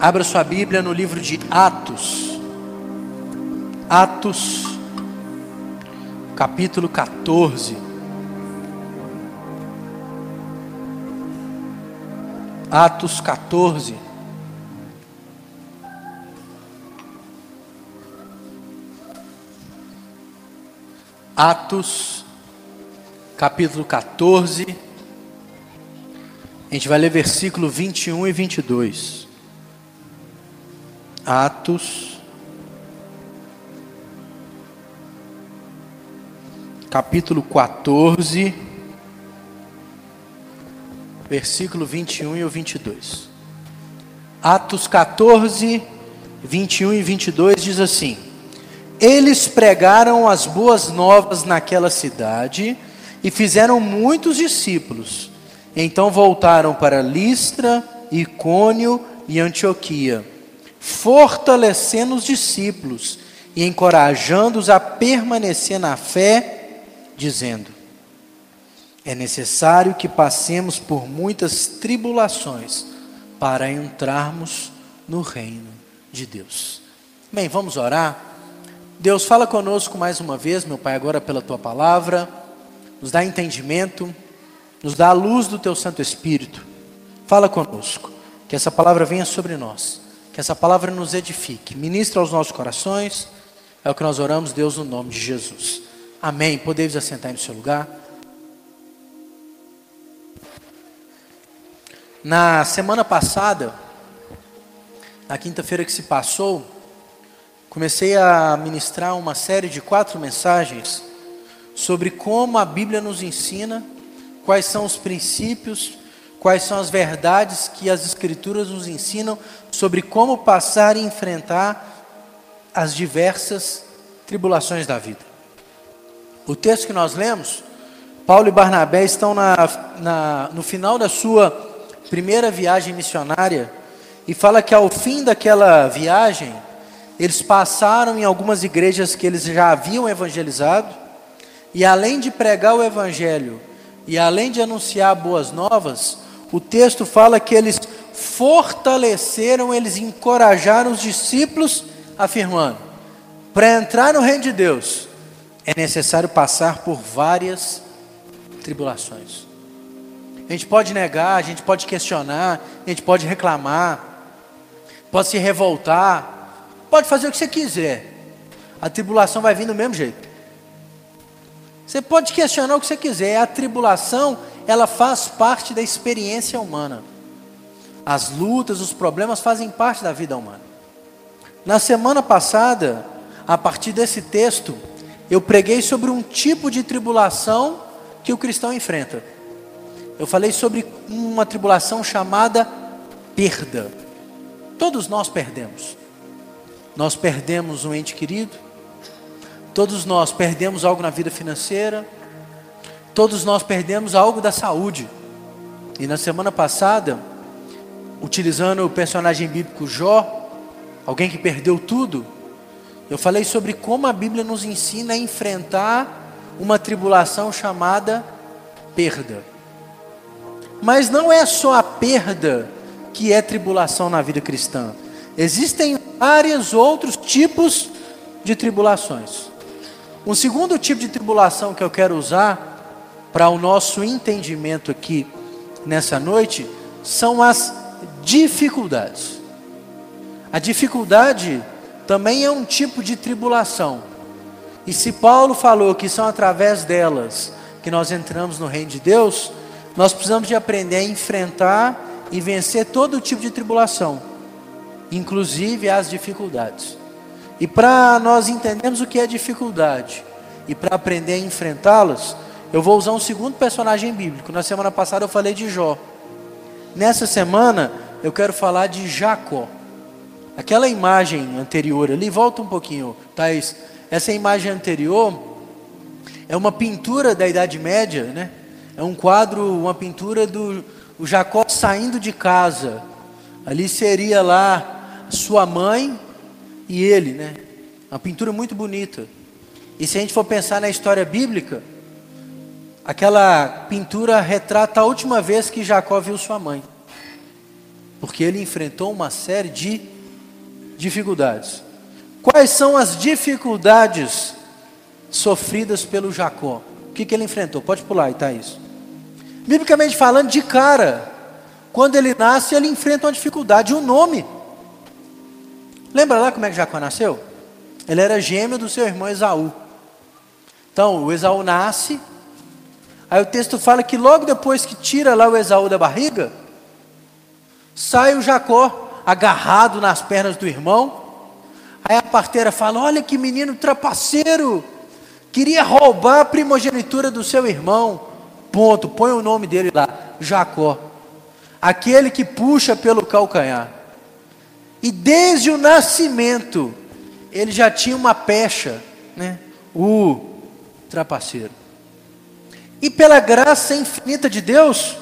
Abra sua Bíblia no livro de Atos. Atos, capítulo 14. Atos 14. Atos, capítulo 14. A gente vai ler versículo 21 e 22. Atos, capítulo 14, versículo 21 e 22. Atos 14, 21 e 22 diz assim: Eles pregaram as boas novas naquela cidade e fizeram muitos discípulos. Então voltaram para Listra, Icônio e Antioquia fortalecendo os discípulos e encorajando-os a permanecer na fé, dizendo: É necessário que passemos por muitas tribulações para entrarmos no reino de Deus. Bem, vamos orar. Deus, fala conosco mais uma vez, meu Pai, agora pela tua palavra, nos dá entendimento, nos dá a luz do teu Santo Espírito. Fala conosco, que essa palavra venha sobre nós que essa palavra nos edifique, ministra aos nossos corações. É o que nós oramos, Deus, no nome de Jesus. Amém. Podemos assentar no seu lugar. Na semana passada, na quinta-feira que se passou, comecei a ministrar uma série de quatro mensagens sobre como a Bíblia nos ensina, quais são os princípios, quais são as verdades que as Escrituras nos ensinam sobre como passar e enfrentar as diversas tribulações da vida. O texto que nós lemos, Paulo e Barnabé estão na, na, no final da sua primeira viagem missionária e fala que ao fim daquela viagem, eles passaram em algumas igrejas que eles já haviam evangelizado, e além de pregar o evangelho e além de anunciar boas novas, o texto fala que eles fortaleceram, eles encorajaram os discípulos, afirmando: para entrar no reino de Deus é necessário passar por várias tribulações. A gente pode negar, a gente pode questionar, a gente pode reclamar, pode se revoltar, pode fazer o que você quiser. A tribulação vai vir do mesmo jeito. Você pode questionar o que você quiser, a tribulação ela faz parte da experiência humana. As lutas, os problemas fazem parte da vida humana. Na semana passada, a partir desse texto, eu preguei sobre um tipo de tribulação que o cristão enfrenta. Eu falei sobre uma tribulação chamada perda. Todos nós perdemos. Nós perdemos um ente querido, todos nós perdemos algo na vida financeira, Todos nós perdemos algo da saúde. E na semana passada, utilizando o personagem bíblico Jó, alguém que perdeu tudo, eu falei sobre como a Bíblia nos ensina a enfrentar uma tribulação chamada perda. Mas não é só a perda que é tribulação na vida cristã. Existem vários outros tipos de tribulações. Um segundo tipo de tribulação que eu quero usar para o nosso entendimento aqui nessa noite são as dificuldades. A dificuldade também é um tipo de tribulação. E se Paulo falou que são através delas que nós entramos no reino de Deus, nós precisamos de aprender a enfrentar e vencer todo tipo de tribulação, inclusive as dificuldades. E para nós entendermos o que é dificuldade e para aprender a enfrentá-las, eu vou usar um segundo personagem bíblico. Na semana passada eu falei de Jó. Nessa semana eu quero falar de Jacó. Aquela imagem anterior ali, volta um pouquinho, Thais. Essa imagem anterior é uma pintura da Idade Média, né? É um quadro, uma pintura do Jacó saindo de casa. Ali seria lá sua mãe e ele, né? Uma pintura muito bonita. E se a gente for pensar na história bíblica, Aquela pintura retrata a última vez que Jacó viu sua mãe. Porque ele enfrentou uma série de dificuldades. Quais são as dificuldades sofridas pelo Jacó? O que, que ele enfrentou? Pode pular aí, isso. Biblicamente falando, de cara, quando ele nasce, ele enfrenta uma dificuldade, um nome. Lembra lá como é que Jacó nasceu? Ele era gêmeo do seu irmão Esaú. Então, o Esaú nasce, aí o texto fala que logo depois que tira lá o Esaú da barriga, sai o Jacó agarrado nas pernas do irmão. Aí a parteira fala: Olha que menino trapaceiro, queria roubar a primogenitura do seu irmão. Ponto, põe o nome dele lá, Jacó. Aquele que puxa pelo calcanhar. E desde o nascimento, ele já tinha uma pecha, né? O trapaceiro. E pela graça infinita de Deus,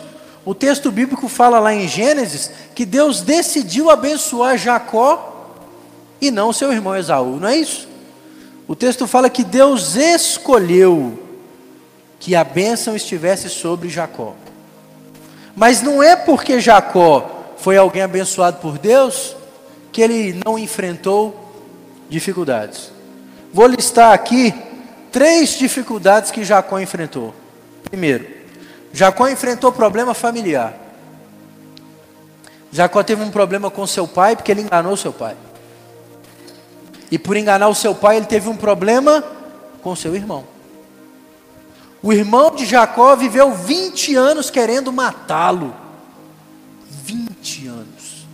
o texto bíblico fala lá em Gênesis que Deus decidiu abençoar Jacó e não seu irmão Esaú, não é isso? O texto fala que Deus escolheu que a bênção estivesse sobre Jacó. Mas não é porque Jacó foi alguém abençoado por Deus que ele não enfrentou dificuldades. Vou listar aqui três dificuldades que Jacó enfrentou. Primeiro, Jacó enfrentou problema familiar. Jacó teve um problema com seu pai porque ele enganou seu pai. E por enganar o seu pai, ele teve um problema com seu irmão. O irmão de Jacó viveu 20 anos querendo matá-lo. 20 anos.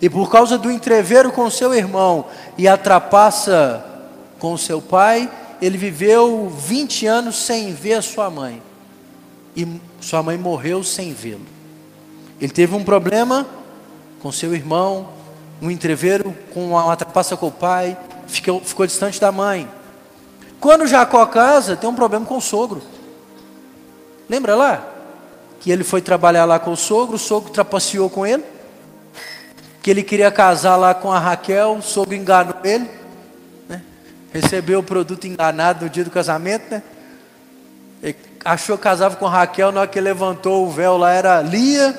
E por causa do entreveiro com seu irmão e a trapaça com seu pai, ele viveu 20 anos sem ver a sua mãe. E sua mãe morreu sem vê-lo. Ele teve um problema com seu irmão, um entreveiro com uma trapaça com o pai, ficou, ficou distante da mãe. Quando Jacó casa, tem um problema com o sogro. Lembra lá? Que ele foi trabalhar lá com o sogro, o sogro trapaceou com ele. Que ele queria casar lá com a Raquel, o sogro enganou ele. Né? Recebeu o produto enganado no dia do casamento, né? Ele achou que casava com Raquel, na hora que levantou o véu lá era Lia.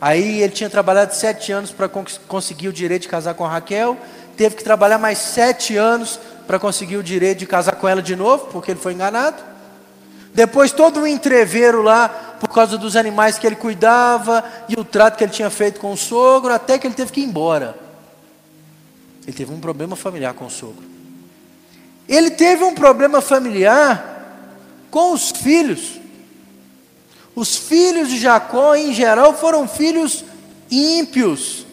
Aí ele tinha trabalhado sete anos para conseguir o direito de casar com Raquel. Teve que trabalhar mais sete anos para conseguir o direito de casar com ela de novo, porque ele foi enganado. Depois todo o entreveiro lá, por causa dos animais que ele cuidava e o trato que ele tinha feito com o sogro, até que ele teve que ir embora. Ele teve um problema familiar com o sogro. Ele teve um problema familiar com os filhos. Os filhos de Jacó, em geral, foram filhos ímpios,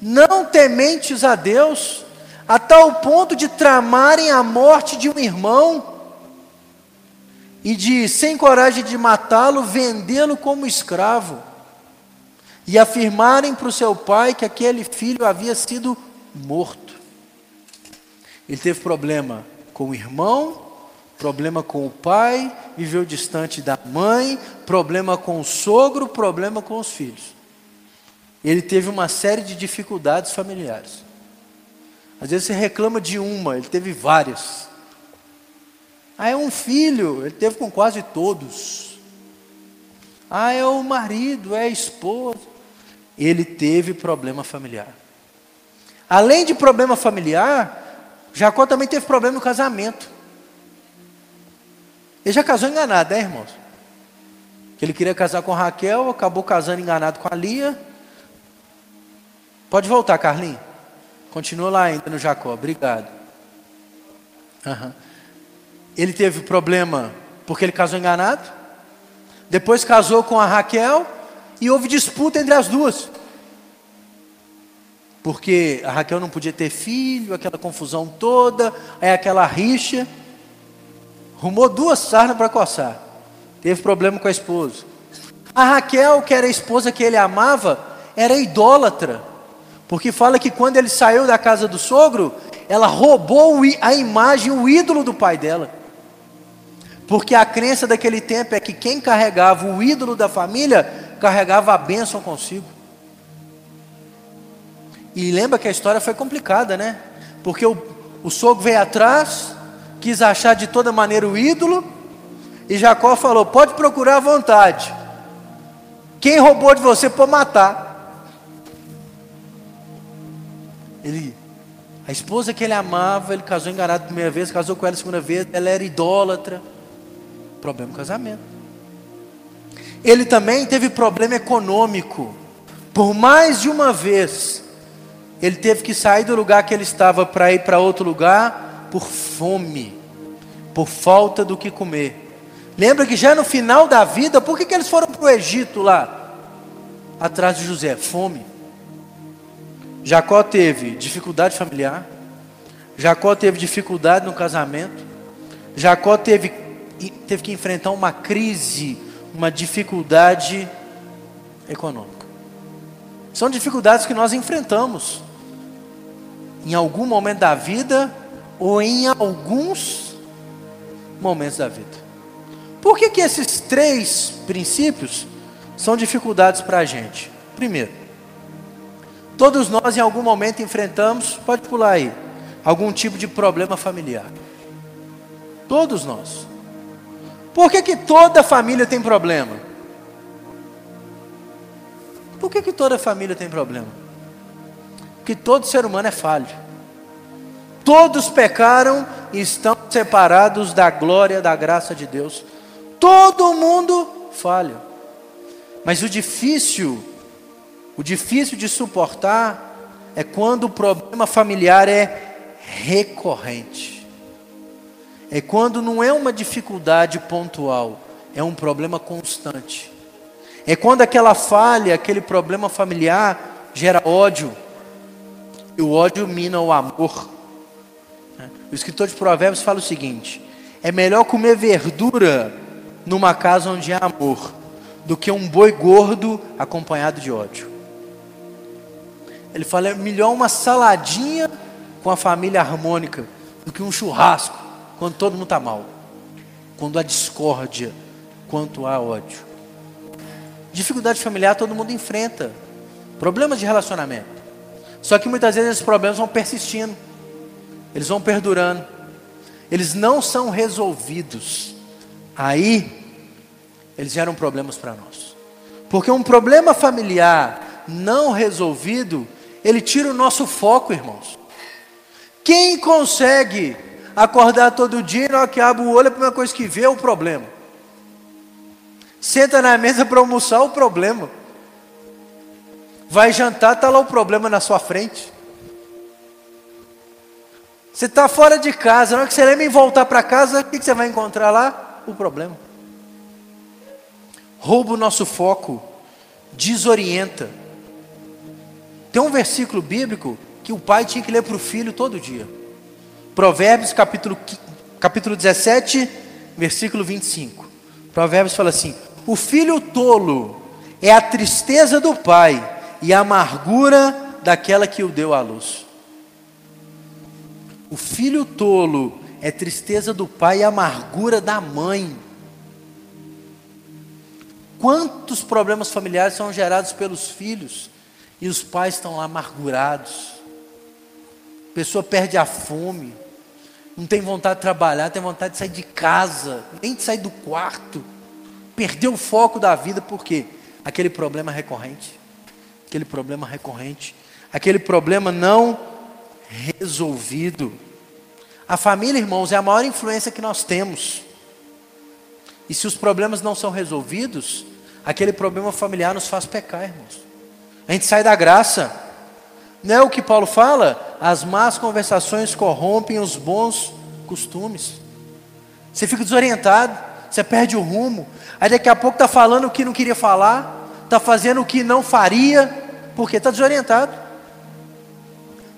não tementes a Deus, a tal ponto de tramarem a morte de um irmão e de, sem coragem de matá-lo, vendê-lo como escravo, e afirmarem para o seu pai que aquele filho havia sido morto. Ele teve problema com o irmão, problema com o pai, viveu distante da mãe, problema com o sogro, problema com os filhos. Ele teve uma série de dificuldades familiares. Às vezes você reclama de uma, ele teve várias. Ah, é um filho, ele teve com quase todos. Ah, é o marido, é a esposa. Ele teve problema familiar. Além de problema familiar, Jacó também teve problema no casamento. Ele já casou enganado, né, irmãos? Que ele queria casar com Raquel, acabou casando enganado com a Lia. Pode voltar, Carlinhos. Continua lá ainda no Jacó, obrigado. Uhum. Ele teve problema porque ele casou enganado. Depois casou com a Raquel e houve disputa entre as duas. Porque a Raquel não podia ter filho, aquela confusão toda, aí aquela rixa. Rumou duas sarnas para coçar. Teve problema com a esposa. A Raquel, que era a esposa que ele amava, era idólatra. Porque fala que quando ele saiu da casa do sogro, ela roubou a imagem, o ídolo do pai dela. Porque a crença daquele tempo é que quem carregava o ídolo da família carregava a bênção consigo. E lembra que a história foi complicada, né? Porque o, o sogro veio atrás, quis achar de toda maneira o ídolo, e Jacó falou: pode procurar à vontade. Quem roubou de você, pode matar. Ele, a esposa que ele amava, ele casou enganado a primeira vez, casou com ela a segunda vez, ela era idólatra. Problema casamento. Ele também teve problema econômico. Por mais de uma vez, ele teve que sair do lugar que ele estava para ir para outro lugar por fome, por falta do que comer. Lembra que já no final da vida, por que, que eles foram para o Egito lá? Atrás de José, fome. Jacó teve dificuldade familiar, Jacó teve dificuldade no casamento, Jacó teve, teve que enfrentar uma crise, uma dificuldade econômica. São dificuldades que nós enfrentamos em algum momento da vida ou em alguns momentos da vida. Por que, que esses três princípios são dificuldades para a gente? Primeiro, todos nós em algum momento enfrentamos, pode pular aí, algum tipo de problema familiar. Todos nós. Por que, que toda família tem problema? Por que, que toda família tem problema? Porque todo ser humano é falho. Todos pecaram e estão separados da glória, da graça de Deus. Todo mundo falha. Mas o difícil, o difícil de suportar é quando o problema familiar é recorrente. É quando não é uma dificuldade pontual, é um problema constante. É quando aquela falha, aquele problema familiar gera ódio. E o ódio mina o amor. O escritor de Provérbios fala o seguinte: é melhor comer verdura numa casa onde há amor do que um boi gordo acompanhado de ódio. Ele fala: é melhor uma saladinha com a família harmônica do que um churrasco quando todo mundo está mal, quando há discórdia, quando há ódio. Dificuldade familiar todo mundo enfrenta, problemas de relacionamento. Só que muitas vezes esses problemas vão persistindo eles vão perdurando, eles não são resolvidos. Aí, eles geram problemas para nós. Porque um problema familiar não resolvido, ele tira o nosso foco, irmãos. Quem consegue acordar todo dia e na hora que abre o olho, a primeira coisa que vê é o problema. Senta na mesa para almoçar, o problema. Vai jantar, está lá o problema na sua frente. Você está fora de casa, na hora que você lembra em voltar para casa, o que, que você vai encontrar lá? O problema. Rouba o nosso foco, desorienta. Tem um versículo bíblico que o pai tinha que ler para o filho todo dia. Provérbios capítulo, capítulo 17, versículo 25. Provérbios fala assim: O filho tolo é a tristeza do pai e a amargura daquela que o deu à luz. O filho tolo é tristeza do pai e amargura da mãe. Quantos problemas familiares são gerados pelos filhos e os pais estão lá amargurados? A pessoa perde a fome, não tem vontade de trabalhar, tem vontade de sair de casa, nem de sair do quarto. Perdeu o foco da vida, por quê? Aquele problema recorrente. Aquele problema recorrente. Aquele problema não resolvido. A família, irmãos, é a maior influência que nós temos. E se os problemas não são resolvidos, aquele problema familiar nos faz pecar, irmãos. A gente sai da graça. Não é o que Paulo fala? As más conversações corrompem os bons costumes. Você fica desorientado, você perde o rumo. Aí daqui a pouco está falando o que não queria falar, está fazendo o que não faria, porque está desorientado.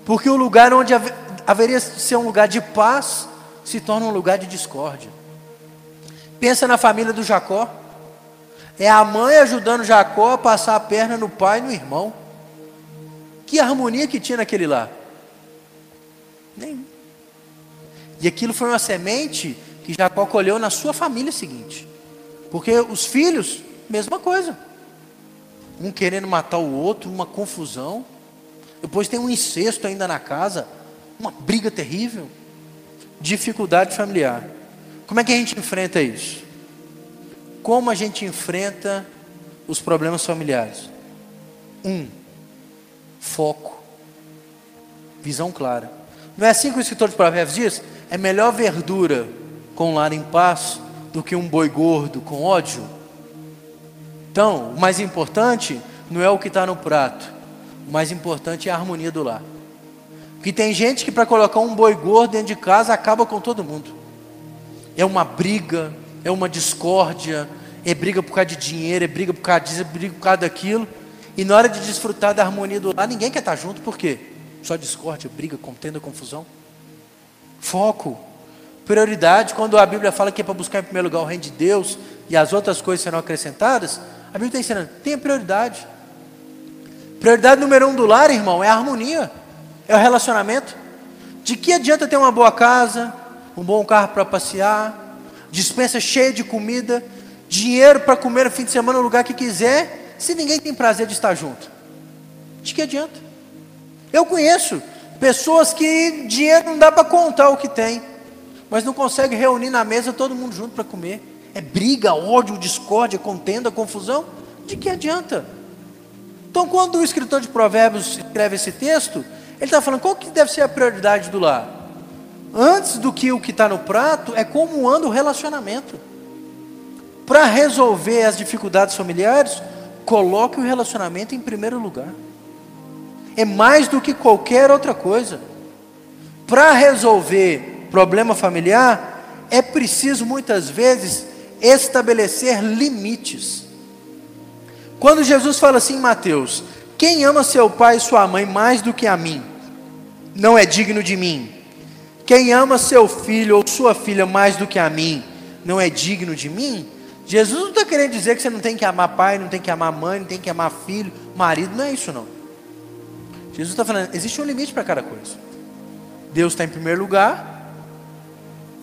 Porque o lugar onde haveria ser um lugar de paz, se torna um lugar de discórdia. Pensa na família do Jacó. É a mãe ajudando Jacó a passar a perna no pai e no irmão. Que harmonia que tinha naquele lá? Nenhum. E aquilo foi uma semente que Jacó colheu na sua família seguinte. Porque os filhos, mesma coisa. Um querendo matar o outro, uma confusão. Depois tem um incesto ainda na casa, uma briga terrível, dificuldade familiar. Como é que a gente enfrenta isso? Como a gente enfrenta os problemas familiares? Um, foco. Visão clara. Não é assim que o escritor de Provérbios diz? É melhor verdura com lar em paz do que um boi gordo com ódio. Então, o mais importante não é o que está no prato, o mais importante é a harmonia do lar. Porque tem gente que para colocar um boi gordo dentro de casa acaba com todo mundo. É uma briga, é uma discórdia, é briga por causa de dinheiro, é briga por causa disso, é briga por causa daquilo. E na hora de desfrutar da harmonia do lar, ninguém quer estar junto, por quê? Só discórdia, briga, contenda, confusão. Foco, prioridade. Quando a Bíblia fala que é para buscar em primeiro lugar o reino de Deus e as outras coisas serão acrescentadas, a Bíblia está ensinando, tenha prioridade. Prioridade número um do lar, irmão, é a harmonia, é o relacionamento. De que adianta ter uma boa casa, um bom carro para passear, dispensa cheia de comida, dinheiro para comer no fim de semana no lugar que quiser, se ninguém tem prazer de estar junto? De que adianta? Eu conheço pessoas que dinheiro não dá para contar o que tem, mas não consegue reunir na mesa todo mundo junto para comer. É briga, ódio, discórdia, contenda, confusão. De que adianta? Então, quando o escritor de Provérbios escreve esse texto, ele está falando qual que deve ser a prioridade do lar. Antes do que o que está no prato, é como anda o relacionamento. Para resolver as dificuldades familiares, coloque o relacionamento em primeiro lugar. É mais do que qualquer outra coisa. Para resolver problema familiar, é preciso muitas vezes estabelecer limites. Quando Jesus fala assim em Mateus: Quem ama seu pai e sua mãe mais do que a mim, não é digno de mim. Quem ama seu filho ou sua filha mais do que a mim, não é digno de mim. Jesus não está querendo dizer que você não tem que amar pai, não tem que amar mãe, não tem que amar filho, marido, não é isso não. Jesus está falando, existe um limite para cada coisa. Deus está em primeiro lugar,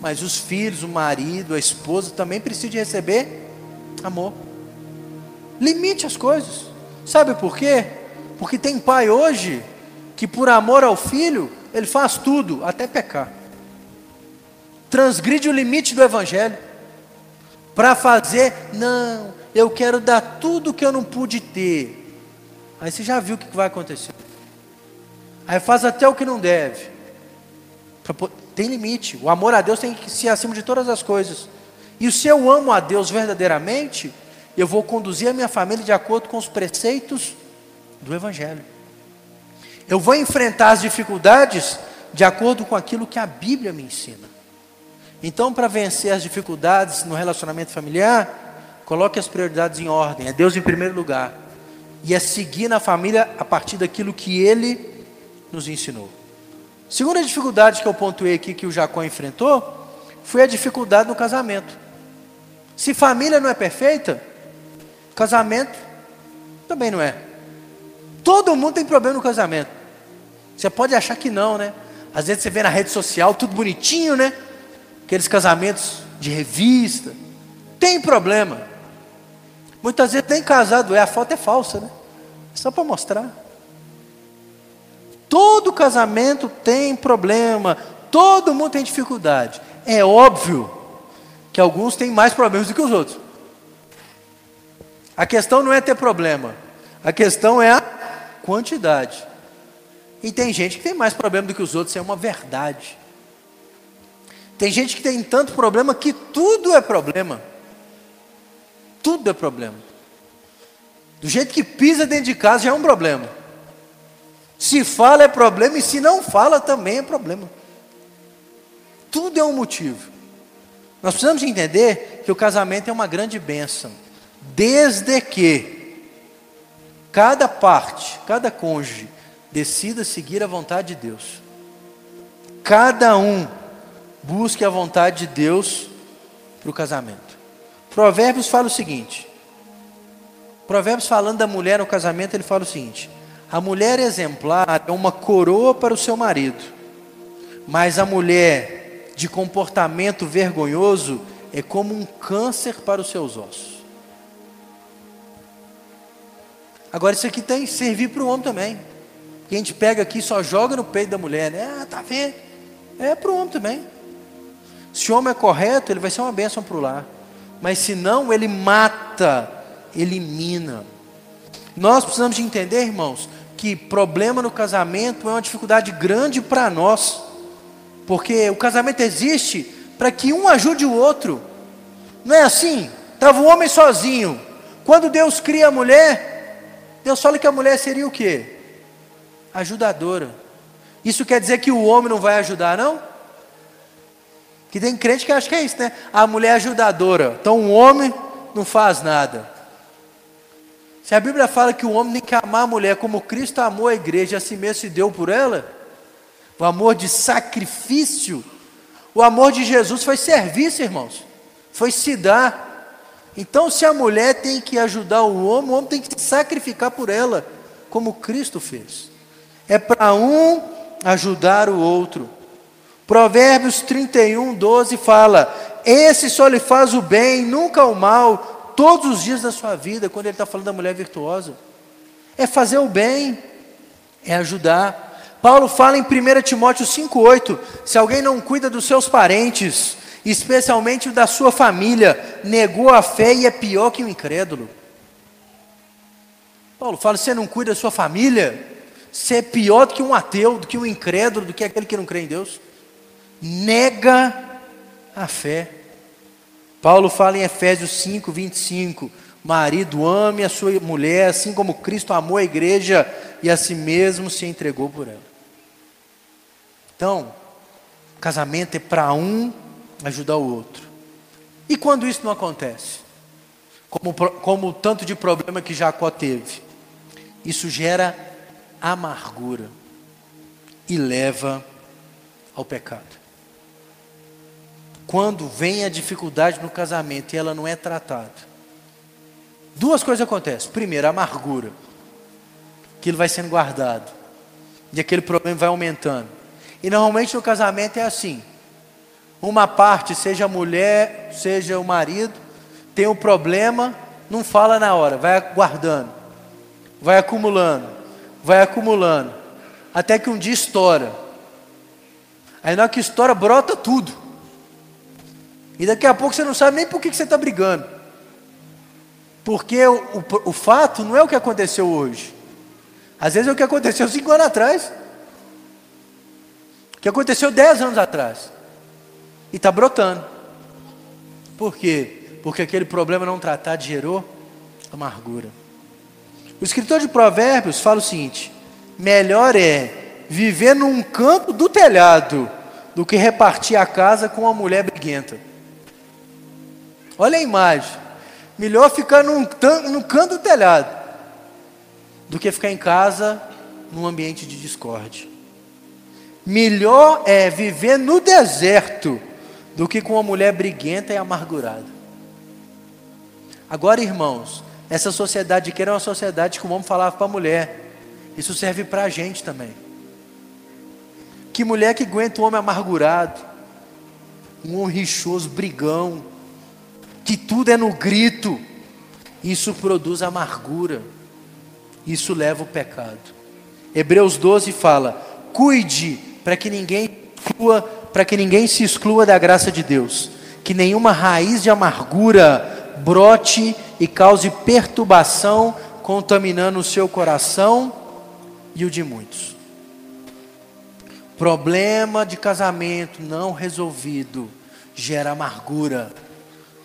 mas os filhos, o marido, a esposa também precisam de receber amor. Limite as coisas. Sabe por quê? Porque tem pai hoje que por amor ao filho, ele faz tudo, até pecar. Transgride o limite do evangelho para fazer, não, eu quero dar tudo que eu não pude ter. Aí você já viu o que vai acontecer. Aí faz até o que não deve. Tem limite. O amor a Deus tem que ser acima de todas as coisas. E se eu amo a Deus verdadeiramente, eu vou conduzir a minha família de acordo com os preceitos do Evangelho. Eu vou enfrentar as dificuldades de acordo com aquilo que a Bíblia me ensina. Então, para vencer as dificuldades no relacionamento familiar, coloque as prioridades em ordem. É Deus em primeiro lugar. E é seguir na família a partir daquilo que Ele nos ensinou. Segunda dificuldade que eu pontuei aqui que o Jacó enfrentou foi a dificuldade no casamento. Se família não é perfeita, casamento também não é. Todo mundo tem problema no casamento. Você pode achar que não, né? Às vezes você vê na rede social tudo bonitinho, né? aqueles casamentos de revista. Tem problema. Muitas vezes nem casado é, a foto é falsa, né? Só para mostrar. Todo casamento tem problema, todo mundo tem dificuldade. É óbvio que alguns têm mais problemas do que os outros. A questão não é ter problema, a questão é a quantidade. E tem gente que tem mais problema do que os outros, é uma verdade. Tem gente que tem tanto problema que tudo é problema. Tudo é problema. Do jeito que pisa dentro de casa já é um problema. Se fala é problema e se não fala também é problema. Tudo é um motivo. Nós precisamos entender que o casamento é uma grande bênção, desde que cada parte, cada cônjuge decida seguir a vontade de Deus. Cada um Busque a vontade de Deus para o casamento. Provérbios fala o seguinte: Provérbios falando da mulher no casamento, ele fala o seguinte: a mulher exemplar é uma coroa para o seu marido, mas a mulher de comportamento vergonhoso é como um câncer para os seus ossos. Agora, isso aqui tem que servir para o homem também. Que a gente pega aqui e só joga no peito da mulher, né? Ah, tá vendo? É para o homem também. Se o homem é correto, ele vai ser uma bênção para o lar. Mas se não, ele mata, elimina. Nós precisamos de entender, irmãos, que problema no casamento é uma dificuldade grande para nós, porque o casamento existe para que um ajude o outro. Não é assim? Estava o homem sozinho. Quando Deus cria a mulher, Deus fala que a mulher seria o quê? Ajudadora. Isso quer dizer que o homem não vai ajudar, não? Que tem crente que acha que é isso, né? A mulher é ajudadora. Então o homem não faz nada. Se a Bíblia fala que o homem tem que amar a mulher como Cristo amou a igreja a si mesmo se deu por ela, o amor de sacrifício, o amor de Jesus foi serviço, irmãos, foi se dar. Então, se a mulher tem que ajudar o homem, o homem tem que se sacrificar por ela, como Cristo fez. É para um ajudar o outro. Provérbios 31, 12 fala: Esse só lhe faz o bem, nunca o mal, todos os dias da sua vida, quando ele está falando da mulher virtuosa. É fazer o bem, é ajudar. Paulo fala em 1 Timóteo 5,8: se alguém não cuida dos seus parentes, especialmente da sua família, negou a fé e é pior que o um incrédulo. Paulo fala: você não cuida da sua família, você é pior do que um ateu, do que um incrédulo, do que aquele que não crê em Deus. Nega a fé. Paulo fala em Efésios 5, 25: Marido, ame a sua mulher, assim como Cristo amou a igreja e a si mesmo se entregou por ela. Então, casamento é para um ajudar o outro. E quando isso não acontece? Como, como o tanto de problema que Jacó teve, isso gera amargura e leva ao pecado quando vem a dificuldade no casamento e ela não é tratada, duas coisas acontecem. Primeiro, a amargura, aquilo vai sendo guardado, e aquele problema vai aumentando. E normalmente no casamento é assim: uma parte, seja a mulher, seja o marido, tem um problema, não fala na hora, vai guardando, vai acumulando, vai acumulando, até que um dia estoura. Aí na hora que estoura, brota tudo. E daqui a pouco você não sabe nem por que você está brigando. Porque o, o, o, fato não é o que aconteceu hoje. Às vezes é o que aconteceu cinco anos atrás. O que aconteceu dez anos atrás. E está brotando. Por quê? Porque aquele problema não tratado gerou amargura. O escritor de Provérbios fala o seguinte: melhor é viver num canto do telhado do que repartir a casa com uma mulher briguenta. Olha a imagem. Melhor ficar num, num canto do telhado do que ficar em casa num ambiente de discórdia. Melhor é viver no deserto do que com uma mulher briguenta e amargurada. Agora, irmãos, essa sociedade que era uma sociedade que o homem falava para a mulher. Isso serve para a gente também. Que mulher que aguenta um homem amargurado, um homem rixoso, brigão, que tudo é no grito, isso produz amargura, isso leva o pecado. Hebreus 12 fala: cuide para que ninguém exclua, para que ninguém se exclua da graça de Deus, que nenhuma raiz de amargura brote e cause perturbação, contaminando o seu coração e o de muitos. Problema de casamento não resolvido gera amargura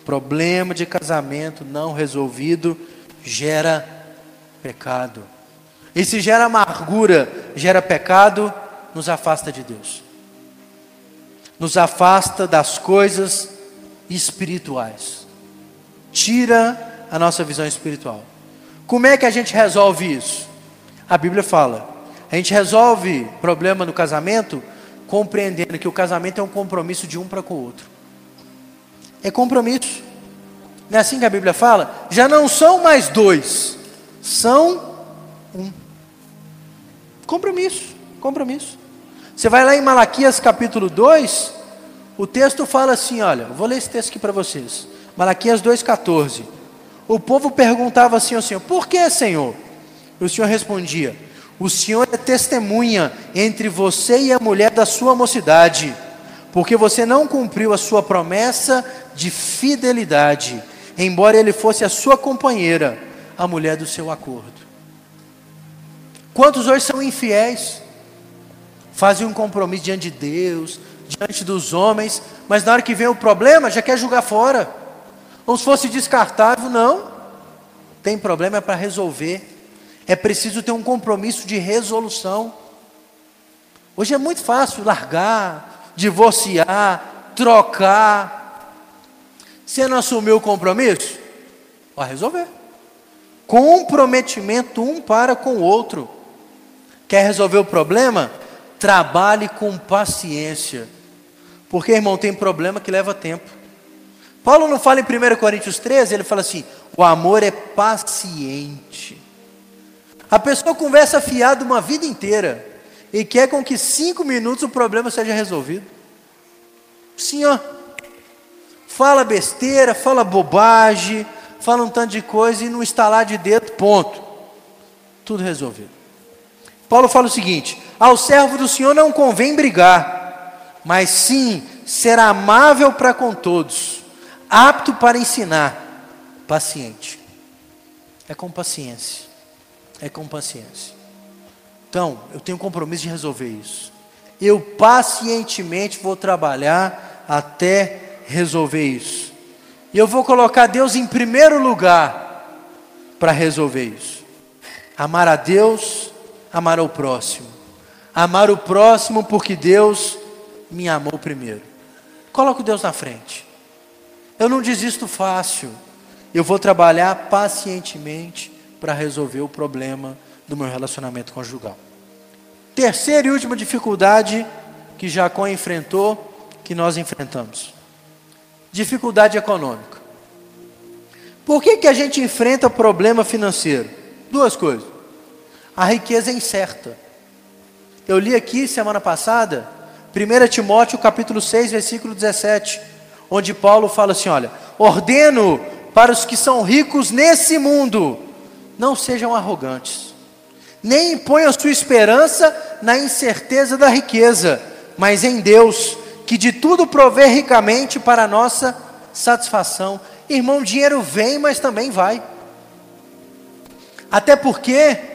Problema de casamento não resolvido gera pecado. E se gera amargura, gera pecado, nos afasta de Deus. Nos afasta das coisas espirituais. Tira a nossa visão espiritual. Como é que a gente resolve isso? A Bíblia fala. A gente resolve problema no casamento compreendendo que o casamento é um compromisso de um para com o outro é compromisso. Não é assim que a Bíblia fala? Já não são mais dois, são um. Compromisso, compromisso. Você vai lá em Malaquias capítulo 2, o texto fala assim: olha, vou ler esse texto aqui para vocês. Malaquias 2,14. O povo perguntava assim ao Senhor: Por que, Senhor? E o Senhor respondia: O Senhor é testemunha entre você e a mulher da sua mocidade, porque você não cumpriu a sua promessa de fidelidade, embora ele fosse a sua companheira, a mulher do seu acordo. Quantos hoje são infiéis? Fazem um compromisso diante de Deus, diante dos homens, mas na hora que vem o problema já quer jogar fora. Como se fosse descartável, não. Tem problema para resolver. É preciso ter um compromisso de resolução. Hoje é muito fácil largar, divorciar, trocar. Você não assumiu o compromisso? Vai resolver. Comprometimento um para com o outro. Quer resolver o problema? Trabalhe com paciência. Porque, irmão, tem problema que leva tempo. Paulo não fala em 1 Coríntios 13, ele fala assim: o amor é paciente. A pessoa conversa fiado uma vida inteira e quer com que cinco minutos o problema seja resolvido. Sim, ó. Fala besteira, fala bobagem, fala um tanto de coisa e no estalar de dedo, ponto. Tudo resolvido. Paulo fala o seguinte: ao servo do Senhor não convém brigar, mas sim ser amável para com todos, apto para ensinar, paciente. É com paciência. É com paciência. Então, eu tenho compromisso de resolver isso. Eu pacientemente vou trabalhar até resolver isso. E eu vou colocar Deus em primeiro lugar para resolver isso. Amar a Deus, amar ao próximo. Amar o próximo porque Deus me amou primeiro. Coloco Deus na frente. Eu não desisto fácil. Eu vou trabalhar pacientemente para resolver o problema do meu relacionamento conjugal. Terceira e última dificuldade que Jacó enfrentou, que nós enfrentamos. Dificuldade econômica. Por que, que a gente enfrenta problema financeiro? Duas coisas. A riqueza é incerta. Eu li aqui semana passada, 1 Timóteo capítulo 6, versículo 17, onde Paulo fala assim: olha, ordeno para os que são ricos nesse mundo, não sejam arrogantes, nem imponham sua esperança na incerteza da riqueza, mas em Deus, que de tudo provê ricamente para a nossa satisfação. Irmão, dinheiro vem, mas também vai. Até porque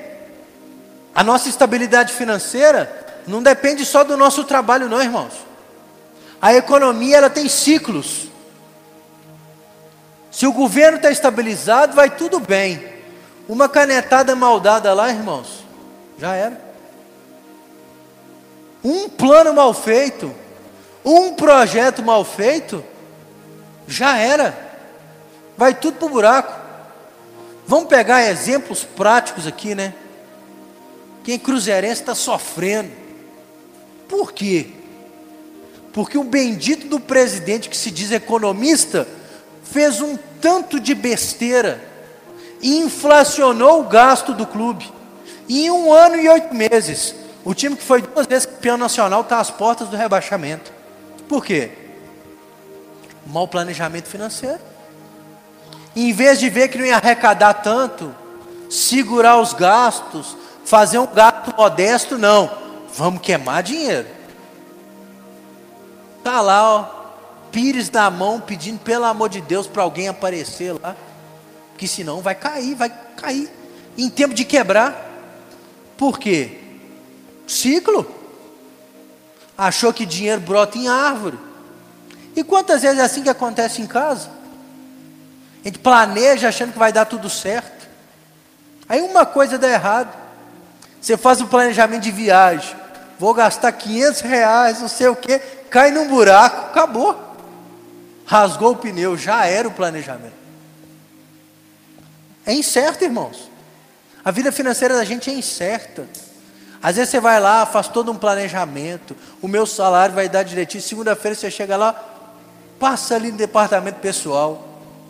a nossa estabilidade financeira não depende só do nosso trabalho, não, irmãos. A economia ela tem ciclos. Se o governo está estabilizado, vai tudo bem. Uma canetada maldada lá, irmãos, já era. Um plano mal feito, um projeto mal feito, já era. Vai tudo para o buraco. Vamos pegar exemplos práticos aqui, né? Quem é cruzeirense está sofrendo. Por quê? Porque o bendito do presidente que se diz economista fez um tanto de besteira inflacionou o gasto do clube. E em um ano e oito meses, o time que foi duas vezes campeão nacional está às portas do rebaixamento. Por quê? Mau planejamento financeiro. Em vez de ver que não ia arrecadar tanto, segurar os gastos, fazer um gasto modesto, não. Vamos queimar dinheiro. Tá lá, ó, pires na mão, pedindo pelo amor de Deus para alguém aparecer lá que senão vai cair, vai cair. Em tempo de quebrar. Por quê? Ciclo. Achou que dinheiro brota em árvore. E quantas vezes é assim que acontece em casa? A gente planeja achando que vai dar tudo certo. Aí uma coisa dá errado. Você faz um planejamento de viagem. Vou gastar 500 reais, não sei o que. Cai num buraco, acabou. Rasgou o pneu, já era o planejamento. É incerto, irmãos. A vida financeira da gente é incerta. Às vezes você vai lá, faz todo um planejamento. O meu salário vai dar direitinho. Segunda-feira você chega lá, passa ali no departamento pessoal.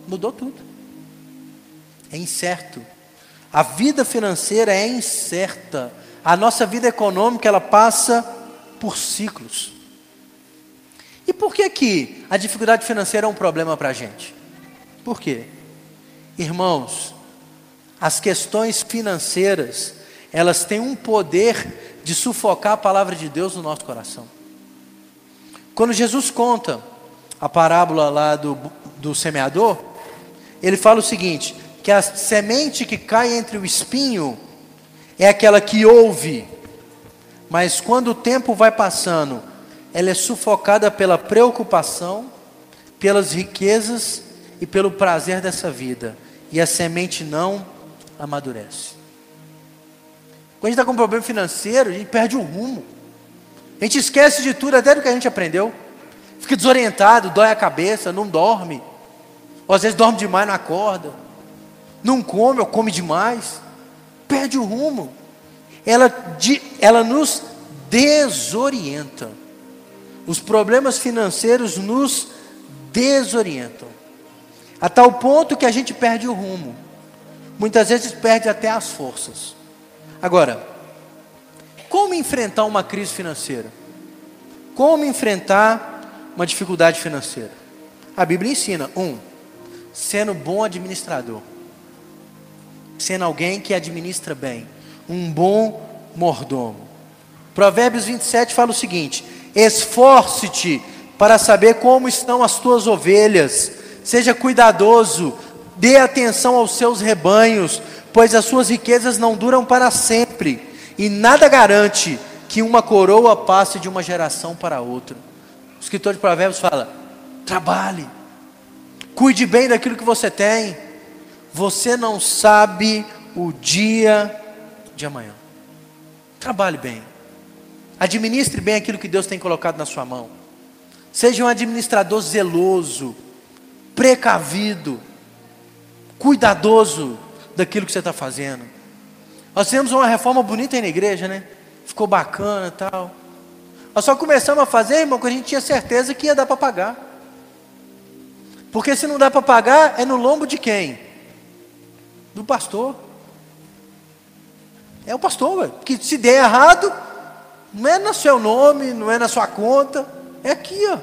Mudou tudo. É incerto. A vida financeira é incerta. A nossa vida econômica ela passa por ciclos. E por que que a dificuldade financeira é um problema para a gente? Por quê? Irmãos, as questões financeiras, elas têm um poder de sufocar a palavra de Deus no nosso coração. Quando Jesus conta a parábola lá do, do semeador, ele fala o seguinte: que a semente que cai entre o espinho, é aquela que ouve, mas quando o tempo vai passando, ela é sufocada pela preocupação, pelas riquezas e pelo prazer dessa vida, e a semente não amadurece. Quando a gente está com um problema financeiro, a gente perde o rumo. A gente esquece de tudo, até do que a gente aprendeu. Fica desorientado, dói a cabeça, não dorme. Ou às vezes dorme demais, não acorda. Não come ou come demais. Perde o rumo. Ela, ela nos desorienta. Os problemas financeiros nos desorientam. A tal ponto que a gente perde o rumo. Muitas vezes perde até as forças. Agora, como enfrentar uma crise financeira? Como enfrentar uma dificuldade financeira? A Bíblia ensina: um, sendo bom administrador, sendo alguém que administra bem, um bom mordomo. Provérbios 27 fala o seguinte: esforce-te para saber como estão as tuas ovelhas, seja cuidadoso, dê atenção aos seus rebanhos, pois as suas riquezas não duram para sempre, e nada garante que uma coroa passe de uma geração para outra. O escritor de Provérbios fala: trabalhe, cuide bem daquilo que você tem, você não sabe o dia de amanhã. Trabalhe bem, administre bem aquilo que Deus tem colocado na sua mão, seja um administrador zeloso, precavido, cuidadoso daquilo que você está fazendo. Nós fizemos uma reforma bonita aí na igreja, né? Ficou bacana e tal. Nós só começamos a fazer, irmão, quando a gente tinha certeza que ia dar para pagar. Porque se não dá para pagar, é no lombo de quem? Do pastor. É o pastor, que se der errado, não é no seu nome, não é na sua conta, é aqui, ó.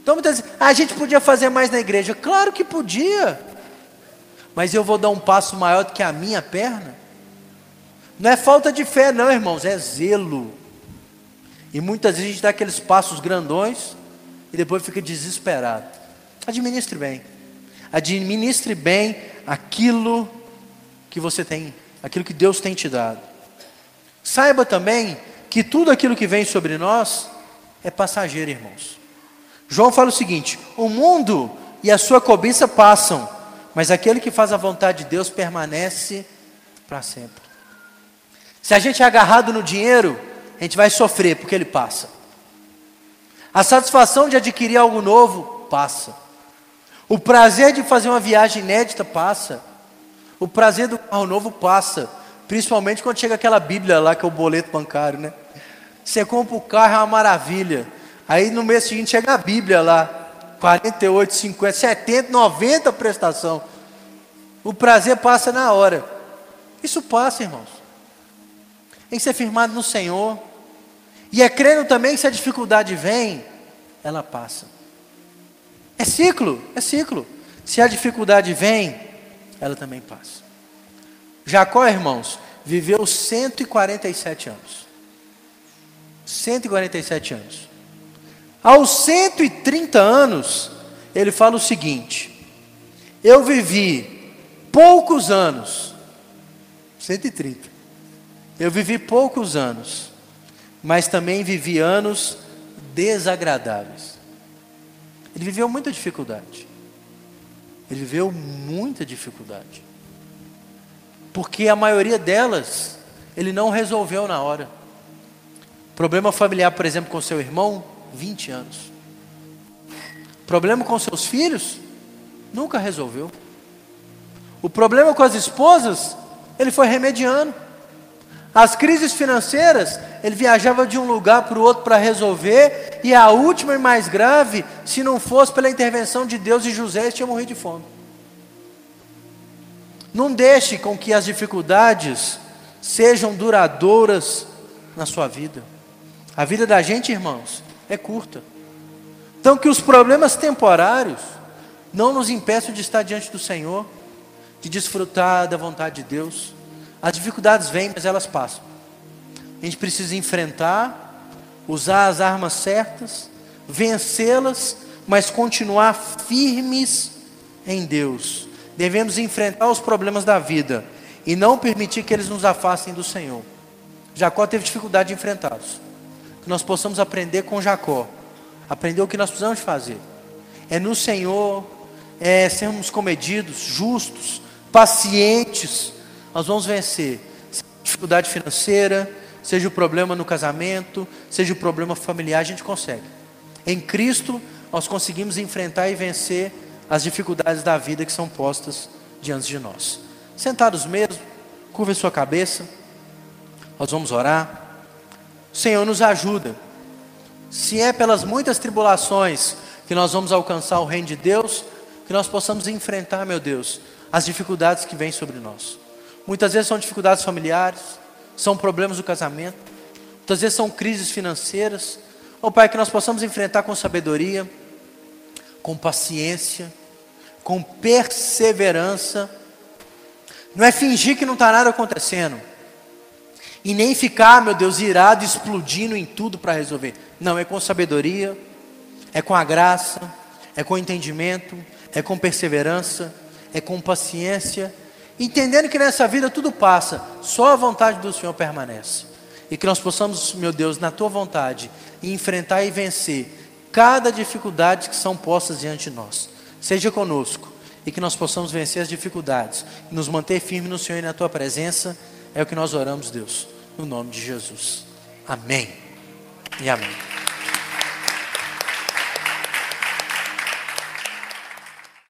Então muitas vezes, ah, a gente podia fazer mais na igreja. Claro que podia mas eu vou dar um passo maior do que a minha perna? Não é falta de fé, não, irmãos, é zelo. E muitas vezes a gente dá aqueles passos grandões e depois fica desesperado. Administre bem. Administre bem aquilo que você tem, aquilo que Deus tem te dado. Saiba também que tudo aquilo que vem sobre nós é passageiro, irmãos. João fala o seguinte: o mundo e a sua cobiça passam, mas aquele que faz a vontade de Deus permanece para sempre. Se a gente é agarrado no dinheiro, a gente vai sofrer porque ele passa. A satisfação de adquirir algo novo passa. O prazer de fazer uma viagem inédita passa. O prazer do carro novo passa. Principalmente quando chega aquela Bíblia lá que é o boleto bancário, né? Você compra o carro, é uma maravilha. Aí no mês seguinte chega a Bíblia lá. 48, 50, 70, 90 prestação. O prazer passa na hora. Isso passa, irmãos. Tem que ser firmado no Senhor. E é crendo também que se a dificuldade vem, ela passa. É ciclo, é ciclo. Se a dificuldade vem, ela também passa. Jacó, irmãos, viveu 147 anos. 147 anos. Aos 130 anos, ele fala o seguinte: Eu vivi poucos anos, 130. Eu vivi poucos anos, mas também vivi anos desagradáveis. Ele viveu muita dificuldade. Ele viveu muita dificuldade. Porque a maioria delas ele não resolveu na hora. Problema familiar, por exemplo, com seu irmão, 20 anos. Problema com seus filhos? Nunca resolveu. O problema com as esposas? Ele foi remediando. As crises financeiras, ele viajava de um lugar para o outro para resolver, e a última e mais grave, se não fosse pela intervenção de Deus e José, ele tinha morrido de fome. Não deixe com que as dificuldades sejam duradouras na sua vida. A vida da gente, irmãos, é curta. Então, que os problemas temporários não nos impeçam de estar diante do Senhor, de desfrutar da vontade de Deus. As dificuldades vêm, mas elas passam. A gente precisa enfrentar, usar as armas certas, vencê-las, mas continuar firmes em Deus. Devemos enfrentar os problemas da vida e não permitir que eles nos afastem do Senhor. Jacó teve dificuldade de enfrentá-los. Que nós possamos aprender com Jacó, aprender o que nós precisamos fazer. É no Senhor, é sermos comedidos, justos, pacientes, nós vamos vencer. Seja dificuldade financeira, seja o problema no casamento, seja o problema familiar, a gente consegue. Em Cristo, nós conseguimos enfrentar e vencer as dificuldades da vida que são postas diante de nós. Sentados mesmo, curva sua cabeça, nós vamos orar. O Senhor nos ajuda. Se é pelas muitas tribulações que nós vamos alcançar o reino de Deus, que nós possamos enfrentar, meu Deus, as dificuldades que vêm sobre nós. Muitas vezes são dificuldades familiares, são problemas do casamento, muitas vezes são crises financeiras. Ó oh, Pai, que nós possamos enfrentar com sabedoria, com paciência, com perseverança. Não é fingir que não está nada acontecendo. E nem ficar, meu Deus, irado, explodindo em tudo para resolver. Não, é com sabedoria, é com a graça, é com entendimento, é com perseverança, é com paciência, entendendo que nessa vida tudo passa, só a vontade do Senhor permanece. E que nós possamos, meu Deus, na tua vontade, enfrentar e vencer cada dificuldade que são postas diante de nós. Seja conosco e que nós possamos vencer as dificuldades, nos manter firmes no Senhor e na tua presença. É o que nós oramos, Deus, no nome de Jesus. Amém e amém.